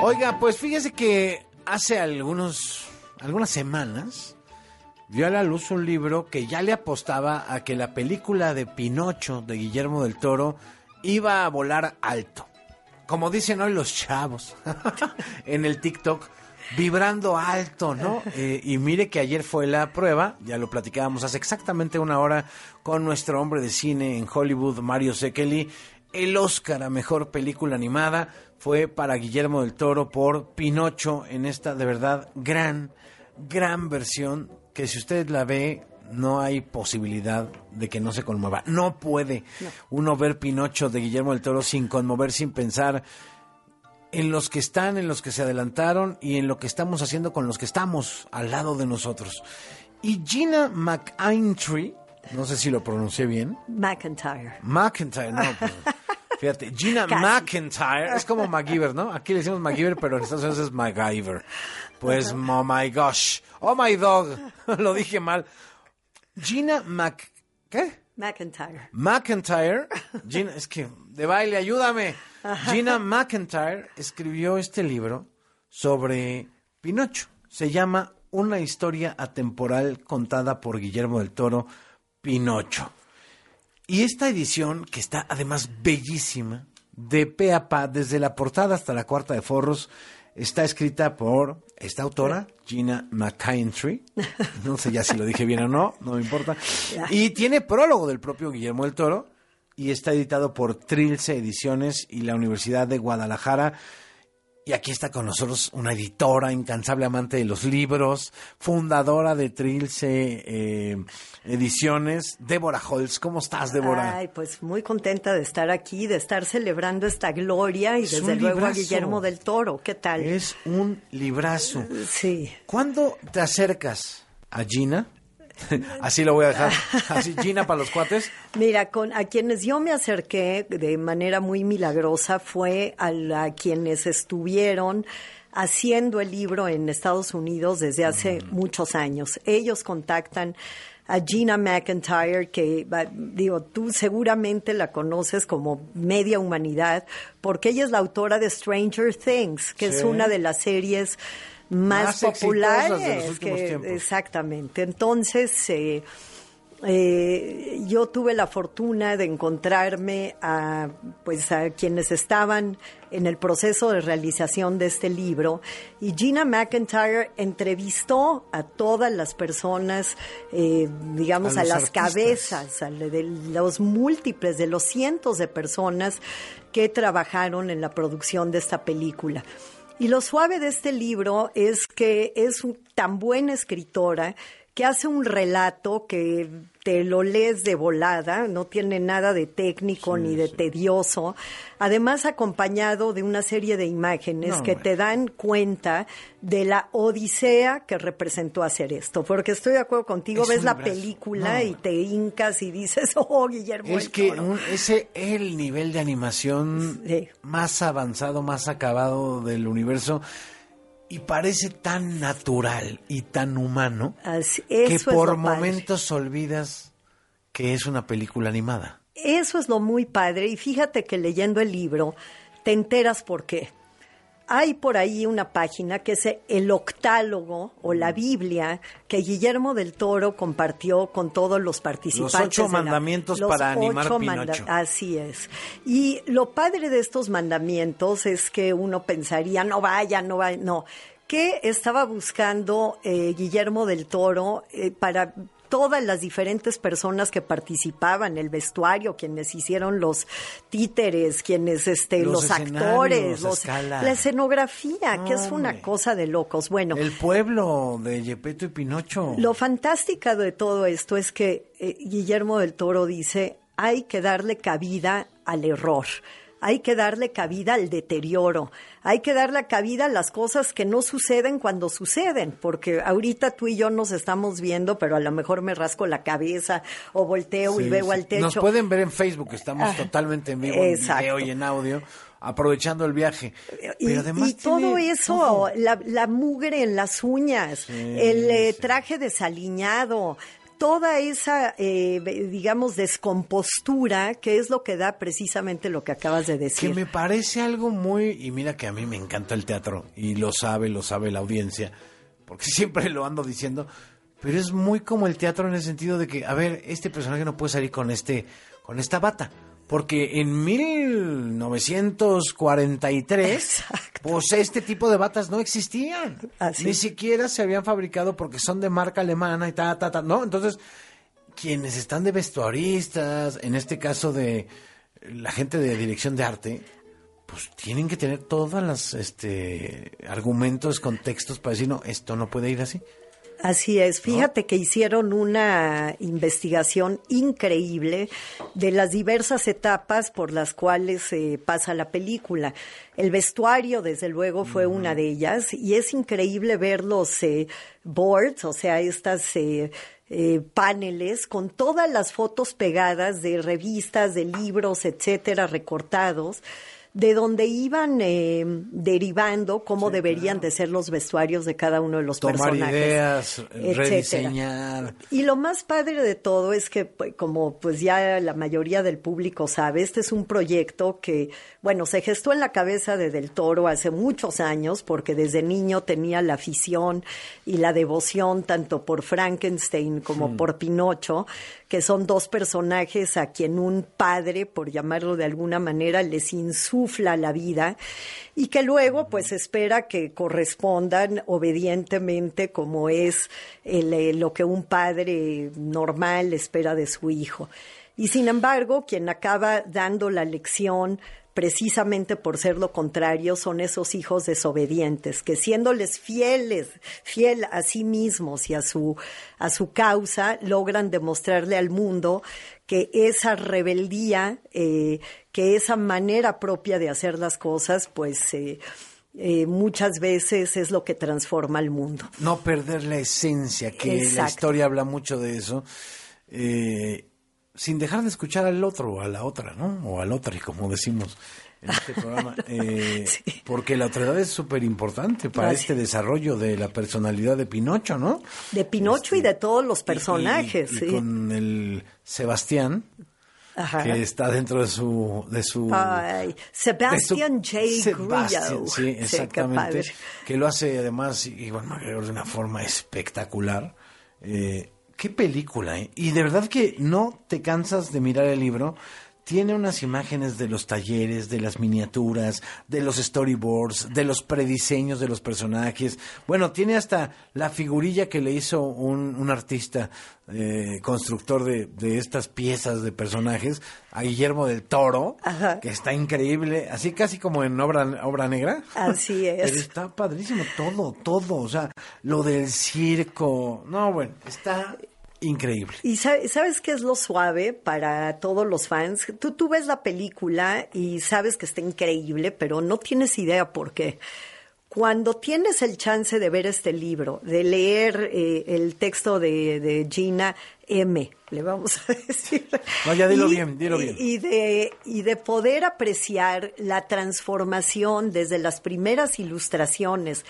Oiga, pues fíjese que hace algunos, algunas semanas vio a la luz un libro que ya le apostaba a que la película de Pinocho de Guillermo del Toro iba a volar alto. Como dicen hoy los chavos en el TikTok, vibrando alto, ¿no? Eh, y mire que ayer fue la prueba, ya lo platicábamos hace exactamente una hora con nuestro hombre de cine en Hollywood, Mario Sekeli. El Oscar a Mejor Película Animada fue para Guillermo del Toro por Pinocho en esta de verdad gran, gran versión que si usted la ve no hay posibilidad de que no se conmueva. No puede uno ver Pinocho de Guillermo del Toro sin conmover, sin pensar en los que están, en los que se adelantaron y en lo que estamos haciendo con los que estamos al lado de nosotros. Y Gina McIntyre, no sé si lo pronuncié bien. McIntyre. McIntyre, no. Pues, fíjate, Gina McIntyre es como MacGyver, ¿no? Aquí le decimos MacGyver, pero en Estados Unidos es MacGyver. Pues, oh my gosh. Oh my dog. lo dije mal. Gina Mac... ¿Qué? McIntyre. McIntyre. Gina, es que de baile, ayúdame. Gina McIntyre escribió este libro sobre Pinocho. Se llama Una historia atemporal contada por Guillermo del Toro, Pinocho. Y esta edición, que está además bellísima, de pe a pa, desde la portada hasta la cuarta de forros, está escrita por esta autora, Gina McIntyre. No sé ya si lo dije bien o no, no me importa. Y tiene prólogo del propio Guillermo del Toro y está editado por Trilce Ediciones y la Universidad de Guadalajara. Y aquí está con nosotros una editora, incansable amante de los libros, fundadora de Trilce eh, Ediciones, Débora Holz. ¿Cómo estás, Débora? Ay, pues muy contenta de estar aquí, de estar celebrando esta gloria y desde luego a Guillermo del Toro. ¿Qué tal? Es un librazo. Sí. ¿Cuándo te acercas a Gina? Así lo voy a dejar. Así, Gina para los cuates. Mira, con a quienes yo me acerqué de manera muy milagrosa fue a, la, quienes estuvieron haciendo el libro en Estados Unidos desde hace muchos años. Ellos contactan a Gina McIntyre, que digo, tú seguramente la conoces como media humanidad, porque ella es la autora de Stranger Things, que es una de las series más, populares. que, exactamente. Entonces, eh, eh, yo tuve la fortuna de encontrarme a, pues, a quienes estaban en el proceso de realización de este libro y Gina McIntyre entrevistó a todas las personas, eh, digamos, a, las cabezas, de los múltiples, de los cientos de personas que trabajaron en la producción de esta película. Y lo suave de este libro es que es tan buena escritora que hace un relato que te lo lees de volada, no tiene nada de técnico ni de tedioso, además acompañado de una serie de imágenes que te dan cuenta de la odisea que representó hacer esto, porque estoy de acuerdo contigo, ves la película y te hincas y dices, oh, Guillermo. Es que ese es el nivel de animación más avanzado, más acabado del universo y parece tan natural y tan humano que por momentos olvidas que es una película animada. Eso es lo muy padre y fíjate que leyendo el libro te enteras por qué. Hay por ahí una página que es el octálogo o la Biblia que Guillermo del Toro compartió con todos los participantes. Los ocho mandamientos para animar Pinocho. Así es. Y lo padre de estos mandamientos es que uno pensaría, no vaya, no vaya, no. ¿Qué estaba buscando eh, Guillermo del Toro eh, para todas las diferentes personas que participaban, el vestuario, quienes hicieron los títeres, quienes este los, actores, la escenografía, que es una cosa de locos. Bueno, el pueblo de Yepeto y Pinocho. Lo fantástico de todo esto es que eh, Guillermo del Toro dice, hay que darle cabida al error hay que darle cabida al deterioro, hay que darle cabida a las cosas que no suceden cuando suceden, porque ahorita tú y yo nos estamos viendo, pero a lo mejor me rasco la cabeza o volteo y veo al techo. Nos pueden ver en Facebook, estamos ah, totalmente en vivo en video y en audio aprovechando el viaje. Pero además y, todo eso, La, mugre en las uñas, el eh, traje desaliñado, toda esa, eh, digamos, descompostura, que es lo que da precisamente lo que acabas de decir. Que me parece algo muy, y mira que a mí me encanta el teatro, y lo sabe, lo sabe la audiencia, porque siempre lo ando diciendo, pero es muy como el teatro en el sentido de que, a ver, este personaje no puede salir con este, con esta bata. Porque en 1943, pues este tipo de batas no existían. Ni siquiera se habían fabricado porque son de marca alemana y ta, ta, ta. No, entonces, quienes están de vestuaristas, en este caso de la gente de dirección de arte, pues tienen que tener todos los este, argumentos, contextos para decir, no, esto no puede ir así. Así es, fíjate que hicieron una investigación increíble de las diversas etapas por las cuales se pasa la película. El vestuario, desde luego, fue una de ellas y es increíble ver los eh, boards, o sea, estas... Eh, eh, paneles con todas las fotos pegadas de revistas, de libros, etcétera, recortados de donde iban eh, derivando cómo deberían de ser los vestuarios de cada uno de los Tomar personajes. ideas, rediseñar. Y lo más padre de todo es que, pues, como pues ya la mayoría del público sabe, este es un proyecto que, bueno, se gestó en la cabeza de Del Toro hace muchos años, porque desde niño tenía la afición y la devoción tanto por Frankenstein como hmm. por Pinocho, que son dos personajes a quien un padre, por llamarlo de alguna manera, les insufla la vida y que luego pues espera que correspondan obedientemente como es eh, lo que un padre normal espera de su hijo. Y sin embargo, quien acaba dando la lección precisamente por ser lo contrario, son esos hijos desobedientes, que siéndoles fieles, fiel a sí mismos y a su, a su causa, logran demostrarle al mundo que esa rebeldía, eh, que esa manera propia de hacer las cosas, pues eh, eh, muchas veces es lo que transforma al mundo. No perder la esencia, que la historia habla mucho de eso. Eh, sin dejar de escuchar al otro o a la otra, ¿no? O al otro, como decimos en este programa. Eh, porque la otredad es súper importante para este desarrollo de la personalidad de Pinocho, ¿no? De Pinocho y de este, todos los personajes. Y, con el Sebastián. que está dentro de su de su Ay, Sebastian J. Grillo. Sí, exactamente. que lo hace además Iván McGregor de una forma espectacular. Eh, qué película, ¿eh? Y de verdad que no te cansas de mirar el libro. Tiene unas imágenes de los talleres, de las miniaturas, de los storyboards, de los prediseños de los personajes. Bueno, tiene hasta la figurilla que le hizo un, un artista eh, constructor de, de, estas piezas de personajes, a Guillermo del Toro, que está increíble, así casi como en obra, obra negra. Así es. Pero está padrísimo todo, todo, o sea, lo del circo, no, bueno, está increíble. ¿Y sabes qué es lo suave para todos los fans? Tú, tú ves la película y sabes que está increíble, pero no tienes idea por qué. Cuando tienes el chance de ver este libro, de leer eh, el texto de, Gina M, le vamos a decir. No, ya dilo bien, dilo bien. Y de, y de poder apreciar la transformación desde las primeras ilustraciones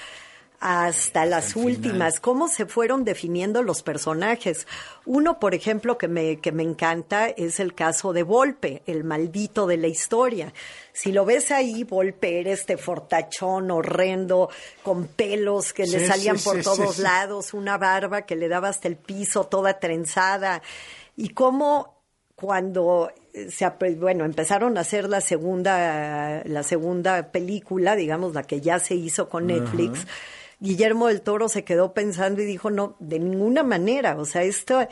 hasta las últimas, cómo se fueron definiendo los personajes. Uno, por ejemplo, que me, que me encanta es el caso de Volpe, el maldito de la historia. Si lo ves ahí, Volpe era este fortachón horrendo, con pelos que le salían por todos lados, una barba que le daba hasta el piso, toda trenzada. Y cómo cuando se, bueno, empezaron a hacer la segunda, la segunda película, digamos, la que ya se hizo con Netflix, Guillermo del Toro se quedó pensando y dijo, no, de ninguna manera, o sea, esto,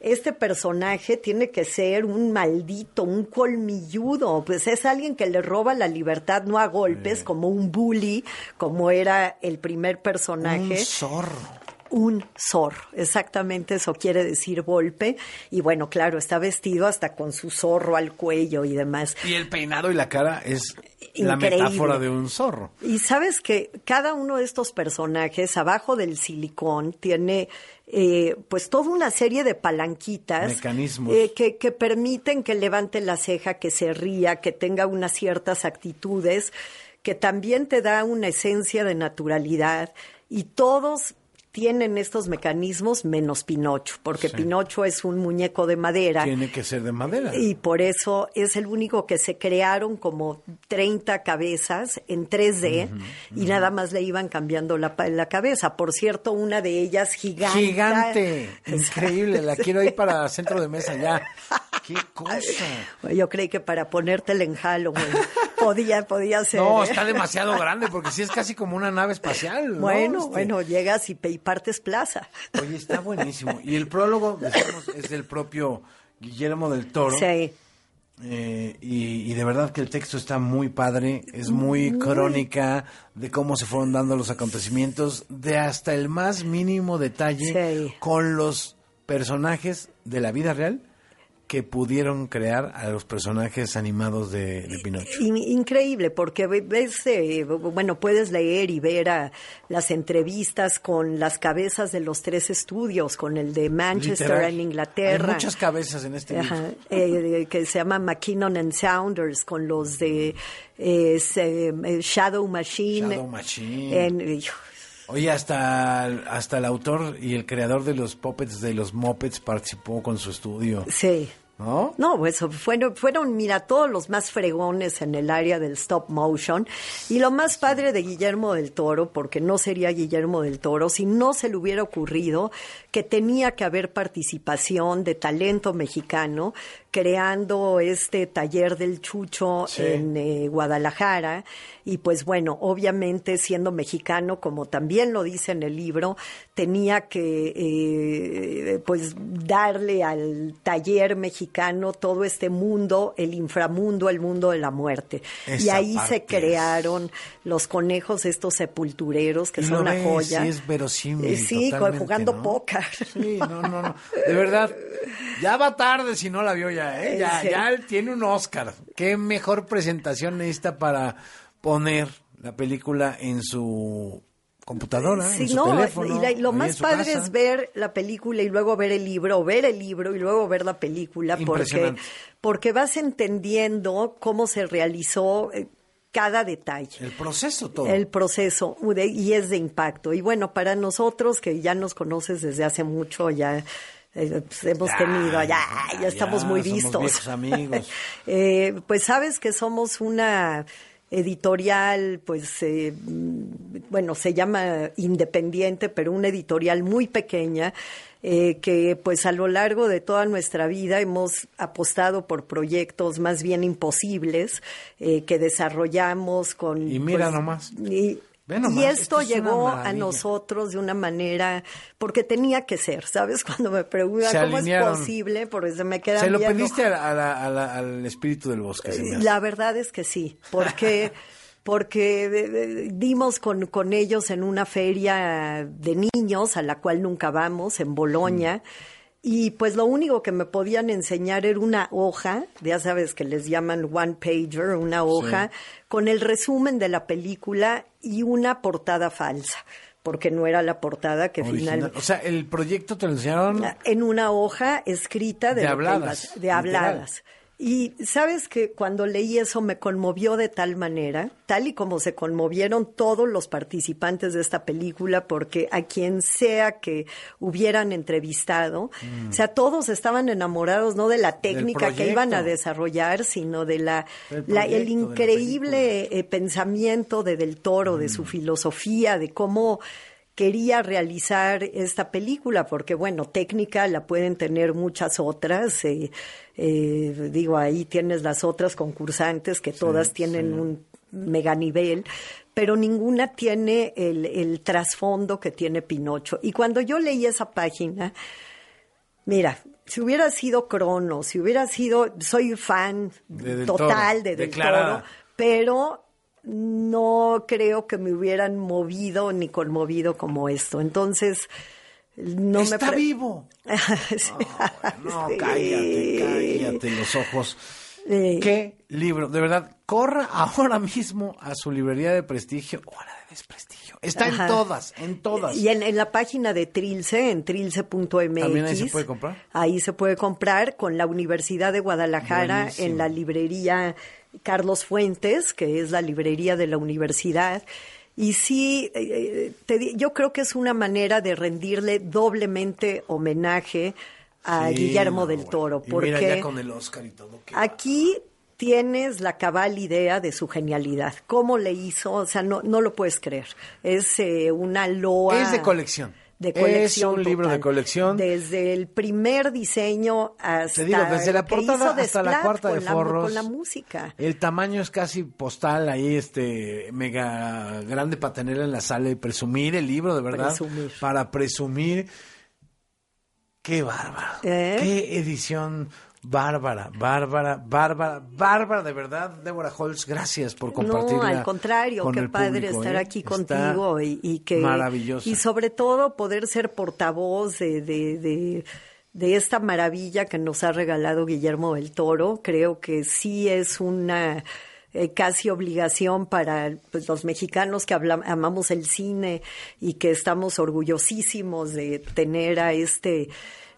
este personaje tiene que ser un maldito, un colmilludo, pues es alguien que le roba la libertad no a golpes, como un bully, como era el primer personaje. Un zorro un zorro. Exactamente eso quiere decir golpe. Y bueno, claro, está vestido hasta con su zorro al cuello y demás. Y el peinado y la cara es la metáfora de un zorro. Y sabes que cada uno de estos personajes, abajo del silicón, tiene eh, pues toda una serie de palanquitas mecanismos eh, que, que permiten que levante la ceja, que se ría, que tenga unas ciertas actitudes, que también te da una esencia de naturalidad y todos tienen estos mecanismos menos Pinocho, porque Pinocho es un muñeco de madera. Tiene que ser de madera. Y por eso es el único que se crearon como 30 cabezas en 3D y nada más le iban cambiando la, la cabeza. Por cierto, una de ellas gigante. Gigante. Increíble. La quiero ir para centro de mesa ya. ¿Qué cosa? Yo creí que para ponértela en Halloween podía, podía ser. No, ¿eh? está demasiado grande porque sí es casi como una nave espacial. ¿no? Bueno, Este, bueno, llegas y, y partes plaza. Oye, está buenísimo. Y el prólogo, decimos, es del propio Guillermo del Toro. Sí. Eh, y, y de verdad que el texto está muy padre, es muy crónica de cómo se fueron dando los acontecimientos, de hasta el más mínimo detalle Sí. con los personajes de la vida real que pudieron crear a los personajes animados de, de Pinocho. Increíble, porque ve- ves, eh, bueno, puedes leer y ver a las entrevistas con las cabezas de los tres estudios, con el de Manchester Literal. en Inglaterra. Hay muchas cabezas en este libro. Ajá, eh, que se llama McKinnon and Saunders, con los de eh, Shadow Machine. Shadow Machine. En- Oye, hasta, hasta el autor y el creador de los puppets de los Muppets participó con su estudio, sí. ¿no? No, pues fueron, fueron, mira, todos los más fregones en el área del stop motion. Y lo más padre de Guillermo del Toro, porque no sería Guillermo del Toro, si no se le hubiera ocurrido que tenía que haber participación de talento mexicano creando este taller del chucho Sí. en eh, Guadalajara. Y pues bueno, obviamente siendo mexicano, como también lo dice en el libro, tenía que eh, pues darle al taller mexicano todo este mundo, el inframundo, el mundo de la muerte. y ahí se es- crearon los conejos, estos sepultureros, que Y son lo una ves, joya. sí es verosímil, Eh, Sí, jugando ¿no? póker. Sí, no, no, no. De verdad, ya va tarde si no la vio ya, ¿eh? Ya, ya tiene un Oscar. Qué mejor presentación necesita para poner la película en su computadora, en Sí, su no, teléfono. y la- lo más padre casa. es ver la película y luego ver el libro, o ver el libro y luego ver la película, porque, porque vas entendiendo cómo se realizó eh, cada detalle. El proceso todo. El proceso y es de impacto. Y bueno, para nosotros que ya nos conoces desde hace mucho, ya eh, pues, hemos Ya, tenido, ya, ya, ya, estamos muy vistos. amigos. Eh, pues sabes que somos una editorial, pues, eh, bueno, se llama independiente, pero una editorial muy pequeña, eh, que pues a lo largo de toda nuestra vida hemos apostado por proyectos más bien imposibles eh, que desarrollamos con... Y mira pues, nomás. Y, nomás, y esto, esto es una llegó a nosotros de una manera, porque tenía que ser, ¿sabes? Cuando me preguntan cómo alinearon. es posible, porque se me quedan Se lo viendo. pediste a la- a la- a la- al espíritu del bosque. se me hace. La verdad es que sí, porque porque eh, eh, dimos con, con ellos en una feria de niños a la cual nunca vamos en Boloña. Y pues lo único que me podían enseñar era una hoja, ya sabes que les llaman one pager, una hoja, con el resumen de la película y una portada falsa, porque no era la portada que finalmente O sea, el proyecto te lo enseñaron. en una hoja escrita de, habladas, de literal. Y sabes que cuando leí eso me conmovió de tal manera, tal y como se conmovieron todos los participantes de esta película, porque a quien sea que hubieran entrevistado, o sea, todos estaban enamorados no de la técnica que iban a desarrollar, sino de la, Del la- el proyecto, de la increíble eh, pensamiento de Del Toro, de su filosofía, de cómo quería realizar esta película, porque bueno, técnica la pueden tener muchas otras. eh, eh, digo, ahí tienes las otras concursantes que todas tienen un mega nivel, pero ninguna tiene el, el trasfondo que tiene Pinocho. Y cuando yo leí esa página, mira, si hubiera sido Crono, si hubiera sido, soy fan De total Toro, de Del. Toro, pero no creo que me hubieran movido ni conmovido como esto. Entonces, no Está me... pre- vivo. Sí. No, Sí. cállate, cállate los ojos. Sí. ¿Qué libro? De verdad, corra ahora mismo a su librería de prestigio o a la de desprestigio. Está Ajá. en todas, en todas. Y en, en la página de Trilce, en trilce.mx. ¿También ahí se puede comprar? Ahí se puede comprar con la Universidad de Guadalajara Buenísimo. en la librería Carlos Fuentes, que es la librería de la universidad. Y sí, eh, te yo creo que es una manera de rendirle doblemente homenaje a Guillermo del Toro. Porque mira con el Oscar y todo. Aquí tienes la cabal idea de su genialidad. ¿Cómo le hizo? O sea, no, no lo puedes creer. Es eh, una loa. Es de colección. De colección. Es un libro de colección. Desde el primer diseño hasta. Te digo, desde la portada hasta la cuarta de forros. con la música. El tamaño es casi postal ahí, este, mega grande para tenerla en la sala y presumir el libro, de verdad. Presumir. Para presumir. Qué bárbaro. ¿Eh? Qué edición Bárbara, Bárbara, Bárbara, Bárbara, de verdad, Débora Holz, gracias por compartir. No, al contrario, qué padre estar ¿eh? aquí contigo y, que maravilloso. y sobre todo poder ser portavoz de, de, de, esta maravilla que nos ha regalado Guillermo del Toro. Creo que sí es una eh, casi obligación para pues, los mexicanos que amamos el cine y que estamos orgullosísimos de tener a este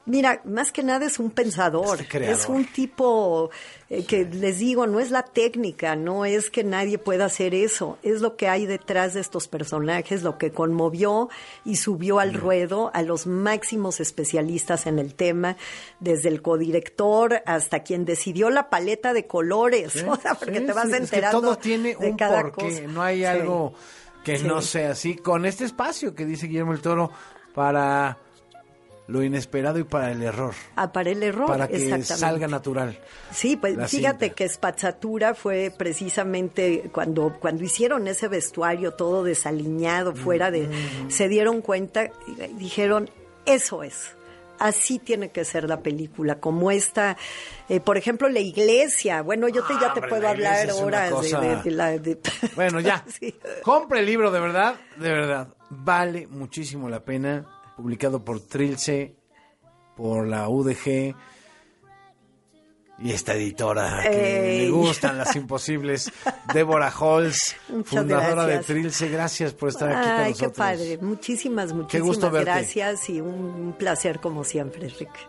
Mira, más que nada es un pensador, este es un tipo eh, que les digo, no es la técnica, no es que nadie pueda hacer eso, es lo que hay detrás de estos personajes, lo que conmovió y subió al ruedo a los máximos especialistas en el tema, desde el codirector hasta quien decidió la paleta de colores, porque te vas enterando todo tiene un porqué, no hay algo que no sea así, con este espacio que dice Guillermo el Toro para lo inesperado y para el error. Ah, para el error, Para que salga natural. Sí, pues fíjate que Spazzatura fue precisamente cuando, cuando hicieron ese vestuario todo desaliñado, fuera de... Mm. Se dieron cuenta y dijeron, eso es así tiene que ser la película, como esta, eh, por ejemplo, la iglesia. Bueno, yo te, ya te puedo hablar horas de, la... Bueno, ya. Compre el libro, de verdad, de verdad. Vale muchísimo la pena publicado por Trilce, por la UDG y esta editora que le gustan las imposibles, Débora Holz, fundadora de Trilce. Gracias por estar aquí con nosotros. qué padre. Muchísimas, muchísimas gracias y un placer como siempre, Enrique.